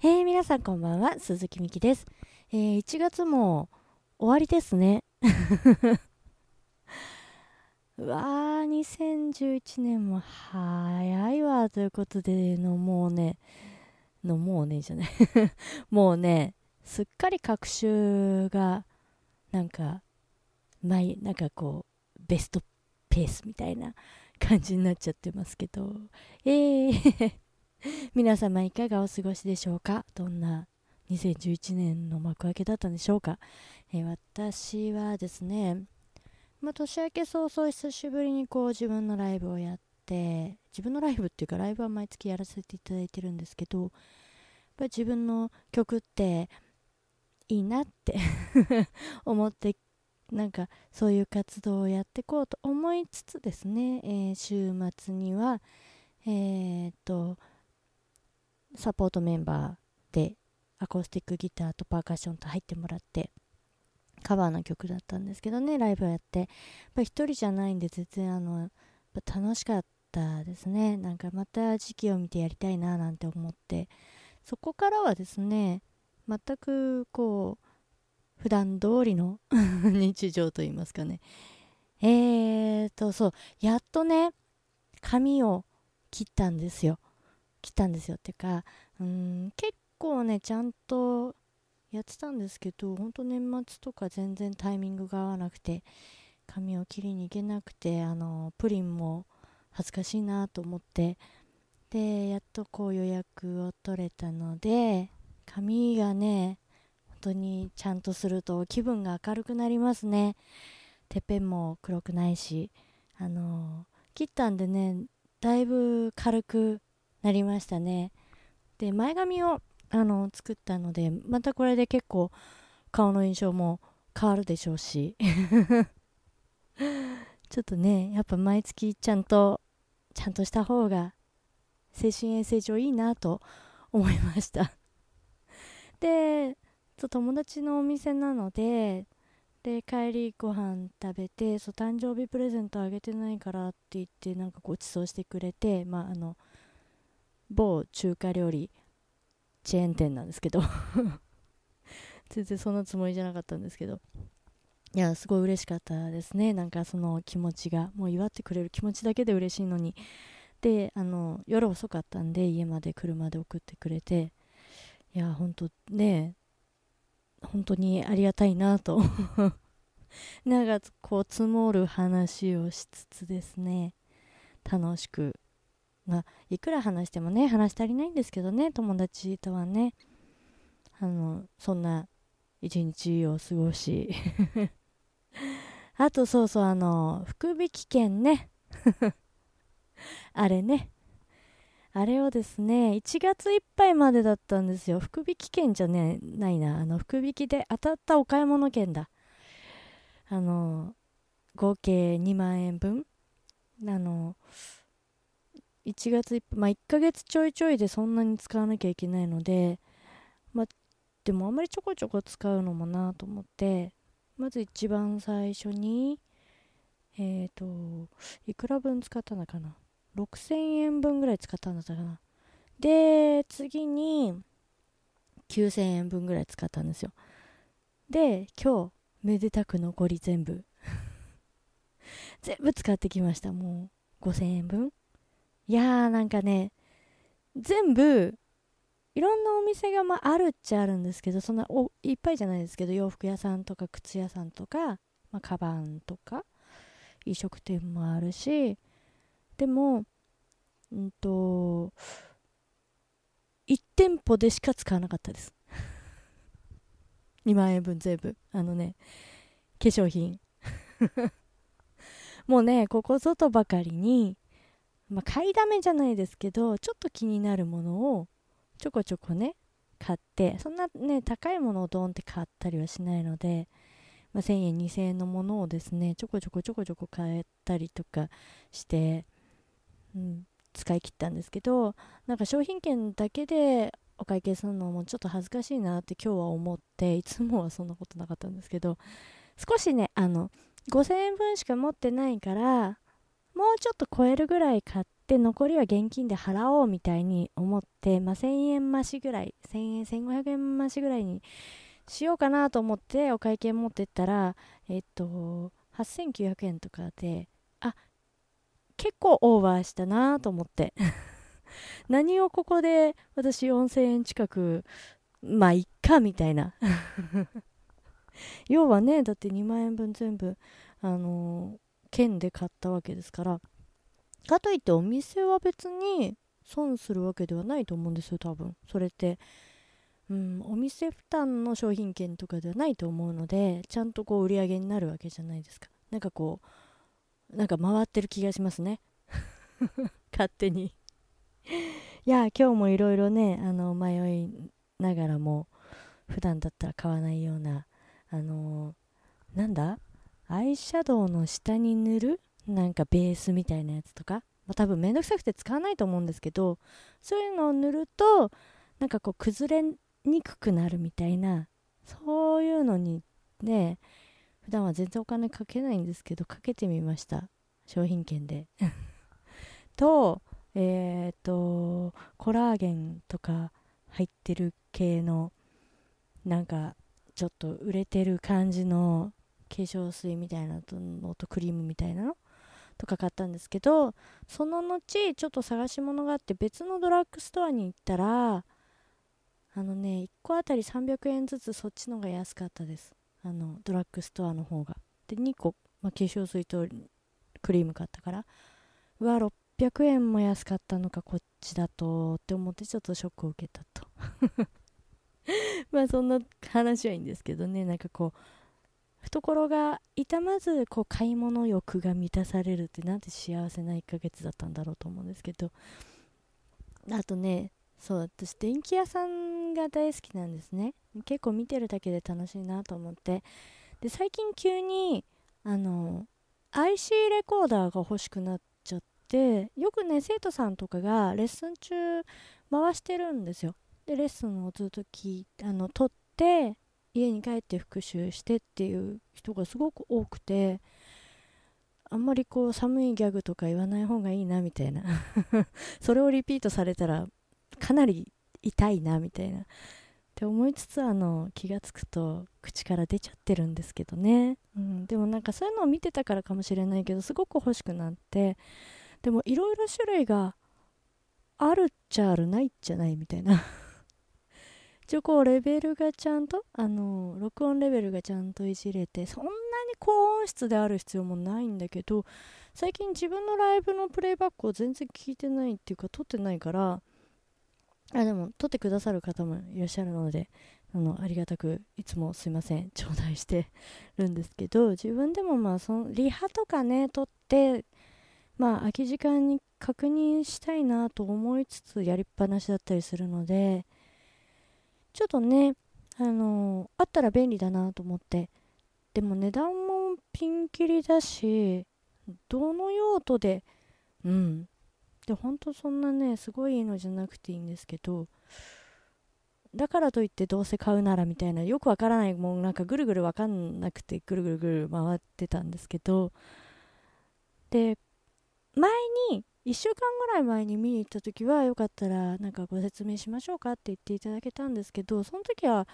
えー、皆さんこんばんは、鈴木美希です。えー、1月も終わりですね。うわー、2011年も早いわ、ということでの、もうね、のもうね、じゃない もうね、すっかり各週が、なんか、毎、なんかこう、ベストペースみたいな感じになっちゃってますけど、えー 皆様いかがお過ごしでしょうか？どんな2011年の幕開けだったんでしょうか、えー、私はですね、まあ、年明け早々久しぶりにこう自分のライブをやって自分のライブっていうかライブは毎月やらせていただいてるんですけどやっぱ自分の曲っていいなって 思ってなんかそういう活動をやっていこうと思いつつですね、えー、週末にはえー、っとサポートメンバーでアコースティックギターとパーカッションと入ってもらってカバーの曲だったんですけどねライブをやって。やっぱ一人じゃないんで全然あの楽しかったですね。なんかまた時期を見てやりたいななんて思って。そこからはですね全くこう普段通りの 日常といいますかね。えーとそうやっとね髪を切ったんですよ。来たんですよっていうかうん結構ねちゃんとやってたんですけど本当年末とか全然タイミングが合わなくて髪を切りに行けなくてあのプリンも恥ずかしいなと思ってでやっとこう予約を取れたので髪がね本当にちゃんとすると気分が明るくなりますね。てっぺんも黒くないしあの切ったんでねだいぶ軽くなりましたね。で前髪をあの作ったのでまたこれで結構顔の印象も変わるでしょうし。ちょっとねやっぱ毎月ちゃんとちゃんとした方が精神衛生上いいなと思いました。で友達のお店なのでで帰りご飯食べてそう誕生日プレゼントあげてないからって言ってなんかご馳走してくれてまああの某中華料理チェーン店なんですけど。全然そのつもりじゃなかったんですけど。いやすごい嬉しかったですね。なんかその気持ちが。もう祝ってくれる気持ちだけで嬉しいのに。であの夜遅かったんで家まで車で送ってくれて。いや本当ね本当にありがたいなと。なんかこう積もる話をしつつですね。楽しくまあ、いくら話してもね話足りないんですけどね友達とはね。あのそんな一日を過ごし。あとそうそうあの福引券ね。あれね。あれをですね1月いっぱいまでだったんですよ。福引券じゃねないな。あの福引で当たったお買い物券だ。あの合計2万円分。あの1月1まあ1ヶ月ちょいちょいでそんなに使わなきゃいけないので、まあ、でもあんまりちょこちょこ使うのもなと思って、まず一番最初に、えっ、ー、と、いくら分使ったのかな ?6000 円分ぐらい使ったんだったかな。で、次に、9000円分ぐらい使ったんですよ。で、今日、めでたく残り全部 全部使ってきました。もう、5000円分いやーなんかね全部いろんなお店がまああるっちゃあるんですけどそんなおいっぱいじゃないですけど洋服屋さんとか靴屋さんとか、まあ、カバンとか飲食店もあるしでもうんと1店舗でしか使わなかったです。2万円分全部。あのね化粧品。もうねここぞとばかりにまあ、買いだめじゃないですけどちょっと気になるものをちょこちょこね買ってそんなね高いものをドンって買ったりはしないので、まあ、1000円2000円のものをですねちょこちょこちょこちょこ買ったりとかして、うん、使い切ったんですけどなんか商品券だけでお会計するのもちょっと恥ずかしいなって今日は思っていつもはそんなことなかったんですけど少しねあの5000円分しか持ってないからもうちょっと超えるぐらい買っで残りは現金で払おうみたいに思って、まあ、1000円増しぐらい1000円1500円増しぐらいにしようかなと思ってお会計持ってったらえっと8900円とかであ結構オーバーしたなと思って。何をここで私4000円近くまあいっかみたいな。要はねだって2万円分全部あのー、券で買ったわけですからかといってお店は別に損するわけではないと思うんですよ多分。それって。うんお店負担の商品券とかではないと思うのでちゃんとこう売り上げになるわけじゃないですか。なんかこうなんか回ってる気がしますね。勝手に。いや今日もいろいろねあの迷いながらも普段だったら買わないようなあのー、なんだ？アイシャドウの下に塗る？なんかベースみたいなやつとか、まあ、多分めんどくさくて使わないと思うんですけどそういうのを塗るとなんかこう崩れにくくなるみたいなそういうのにね普段は全然お金かけないんですけどかけてみました。商品券で。とえっ、とコラーゲンとか入ってる系のなんかちょっと売れてる感じの化粧水みたいなのとクリームみたいなの？とか買ったんですけどその後ちょっと探し物があって別のドラッグストアに行ったらあのね1個あたり300円ずつそっちのが安かったです。あのドラッグストアの方が。で2個、まあ、化粧水とクリーム買ったから。うわ600円も安かったのかこっちだとって思ってちょっとショックを受けたと。まあそんな話はいいんですけどね。なんかこう懐が痛まずこう買い物欲が満たされるってなんて幸せな1ヶ月だったんだろうと思うんですけど。あとねそう私電気屋さんが大好きなんですね。結構見てるだけで楽しいなと思って。で最近急にあの IC レコーダーが欲しくなっちゃってよくね生徒さんとかがレッスン中回してるんですよ。でレッスンをずっと聞いあの撮って家に帰って復習してっていう人がすごく多くてあんまりこう寒いギャグとか言わない方がいいなみたいな。それをリピートされたらかなり痛いなみたいな。って思いつつあの気がつくと口から出ちゃってるんですけどね、うん、でもなんかそういうのを見てたからかもしれないけどすごく欲しくなって。でもいろいろ種類があるっちゃあるないっちゃないみたいな。一応こうレベルがちゃんとあの録音レベルがちゃんといじれてそんなに高音質である必要もないんだけど最近自分のライブのプレイバックを全然聞いてないっていうか撮ってないからあでも撮ってくださる方もいらっしゃるのであのありがたくいつもすいません頂戴してるんですけど自分でもまあそのリハとかね撮ってまあ空き時間に確認したいなと思いつつやりっぱなしだったりするのでちょっとね、あの、あったら便利だなと思って。でも値段もピンキリだし、どの用途で、うん。で、ほんとそんなね、すごいいいのじゃなくていいんですけど、だからといってどうせ買うならみたいな、よくわからない、もうなんかぐるぐるわかんなくて、ぐるぐるぐる回ってたんですけど、で、前に1週間ぐらい前に見に行った時はよかったらなんかご説明しましょうかって言っていただけたんですけどその時は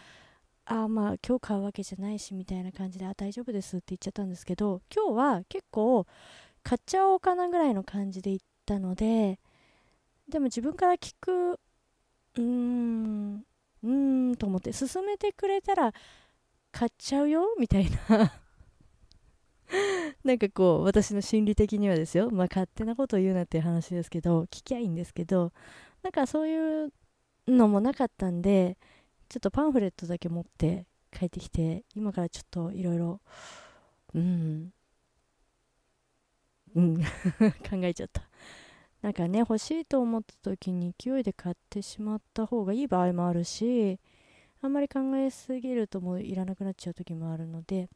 あまあ今日買うわけじゃないしみたいな感じであ大丈夫ですって言っちゃったんですけど今日は結構買っちゃおうかなぐらいの感じで行ったのででも自分から聞くうーんうーんと思って勧めてくれたら買っちゃうよみたいな。なんかこう、私の心理的にはですよ、まあ勝手なことを言うなっていう話ですけど、聞きゃいいんですけど、なんかそういうのもなかったんで、ちょっとパンフレットだけ持って帰ってきて、今からちょっといろいろ、うん、うん、考えちゃった。なんかね、欲しいと思った時に勢いで買ってしまった方がいい場合もあるし、あんまり考えすぎるともういらなくなっちゃう時もあるので、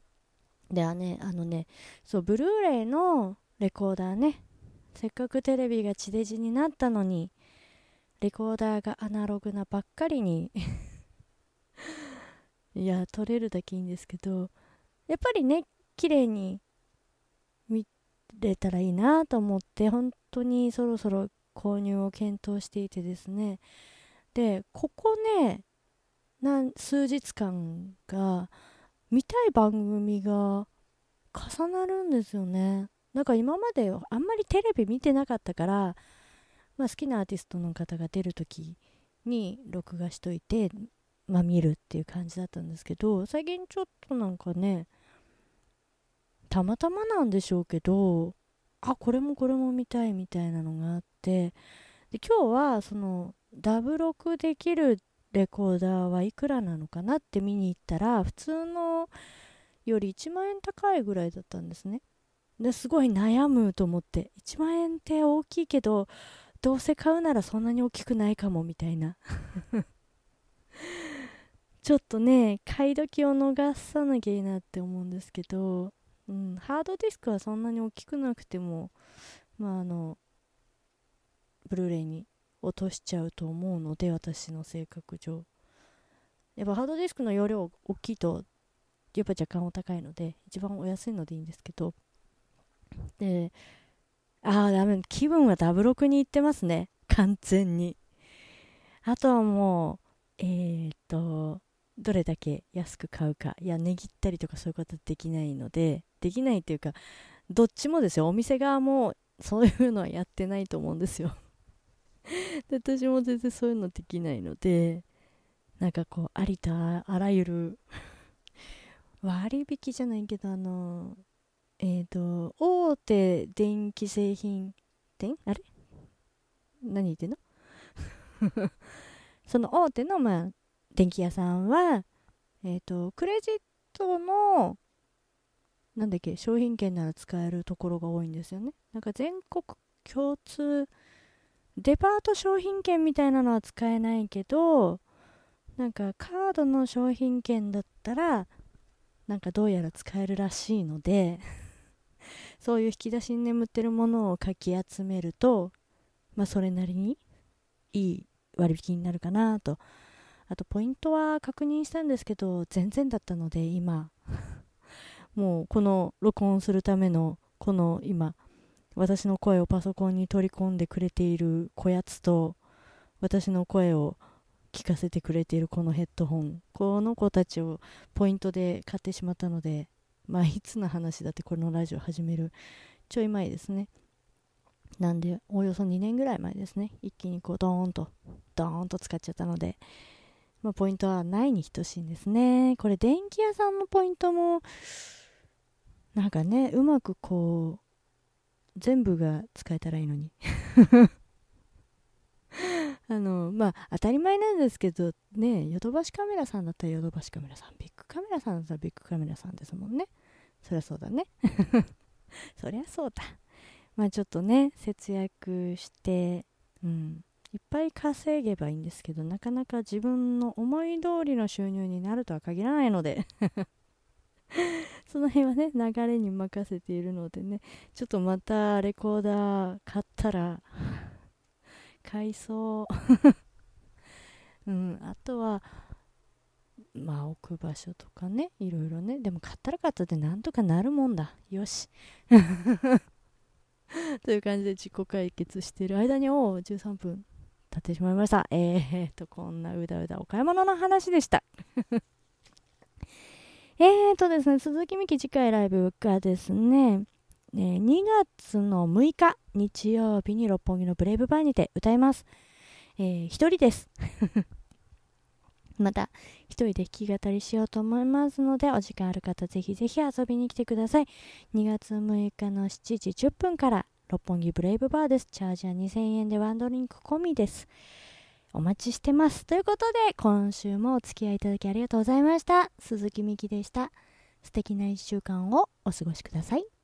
ではね、あのね、そう、ブルーレイのレコーダーね、せっかくテレビが地デジになったのに、レコーダーがアナログなばっかりに いや、撮れるだけいいんですけど、やっぱりね、綺麗に見れたらいいなと思って本当にそろそろ購入を検討していてですね。でここね数日間が見たい番組が重なるんですよね。なんか今まであんまりテレビ見てなかったから、まあ、好きなアーティストの方が出る時に録画しといて、まあ、見るっていう感じだったんですけど最近ちょっとなんかねたまたまなんでしょうけどあこれもこれも見たいみたいなのがあってで今日はそのダブ録できるレコーダーはいくらなのかなって見に行ったら普通のより1万円高いぐらいだったんですね。ですごい悩むと思って1万円って大きいけどどうせ買うならそんなに大きくないかもみたいな。ちょっとね買い時を逃さなきゃいいなって思うんですけどうん、ハードディスクはそんなに大きくなくても、まあ、あのブルーレイに落としちゃうと思うので私の性格上。やっぱハードディスクの容量大きいとやっぱ若干お高いので一番お安いのでいいんですけど。でああダメ気分はダブロクに行ってますね。完全に。あとはもうえー、っとどれだけ安く買うか。いや値切ったりとかそういうことできないので。できないっていうかどっちもですよ。お店側もそういうのはやってないと思うんですよ。で私も全然そういうのできないのでなんかこうありとあらゆる 割引じゃないけどあのえっ、ー、と大手電気製品店あれ？何言ってんの？その大手のまあ電気屋さんは、えっ、ー、と、クレジットの、なんだっけ、商品券なら使えるところが多いんですよね。なんか全国共通、デパート商品券みたいなのは使えないけど、なんかカードの商品券だったら、なんかどうやら使えるらしいので そういう引き出しに眠ってるものをかき集めると、まあそれなりにいい割引になるかなと。あとポイントは確認したんですけど全然だったので今。もうこの録音するためのこの今私の声をパソコンに取り込んでくれているこやつと私の声を聞かせてくれているこのヘッドホンこの子たちをポイントで買ってしまったのでまあいつの話だってこのラジオ始めるちょい前ですねなんでおよそ2年ぐらい前ですね一気にこうドーンとドーンと使っちゃったのでまあ、ポイントはないに等しいんですね。これ電気屋さんのポイントもなんかねうまくこう全部が使えたらいいのに。あのまあ当たり前なんですけどねヨドバシカメラさんだったらヨドバシカメラさんビッグカメラさんだったらビッグカメラさんですもんね。そりゃそうだね。そりゃそうだ。まあちょっとね節約してうんいっぱい稼げばいいんですけどなかなか自分の思い通りの収入になるとは限らないので。その辺はね流れに任せているのでねちょっとまたレコーダー買ったら買いそう うんあとはまあ置く場所とかねいろいろねでも買ったら買ったでなんとかなるもんだよし という感じで自己解決している間におお13分経ってしまいました。えーと、こんなうだうだお買い物の話でした。えーとですね、鈴木美希次回ライブがですね、えー、2月の6日日曜日に六本木のブレイブバーにて歌います。えー、一人です。また一人で弾き語りしようと思いますのでお時間ある方ぜひぜひ遊びに来てください2月6日の7時10分から六本木ブレイブバーです。チャージは2000円でワンドリンク込みです。お待ちしてます。ということで、今週もお付き合いいただきありがとうございました。鈴木美希でした。素敵な1週間をお過ごしください。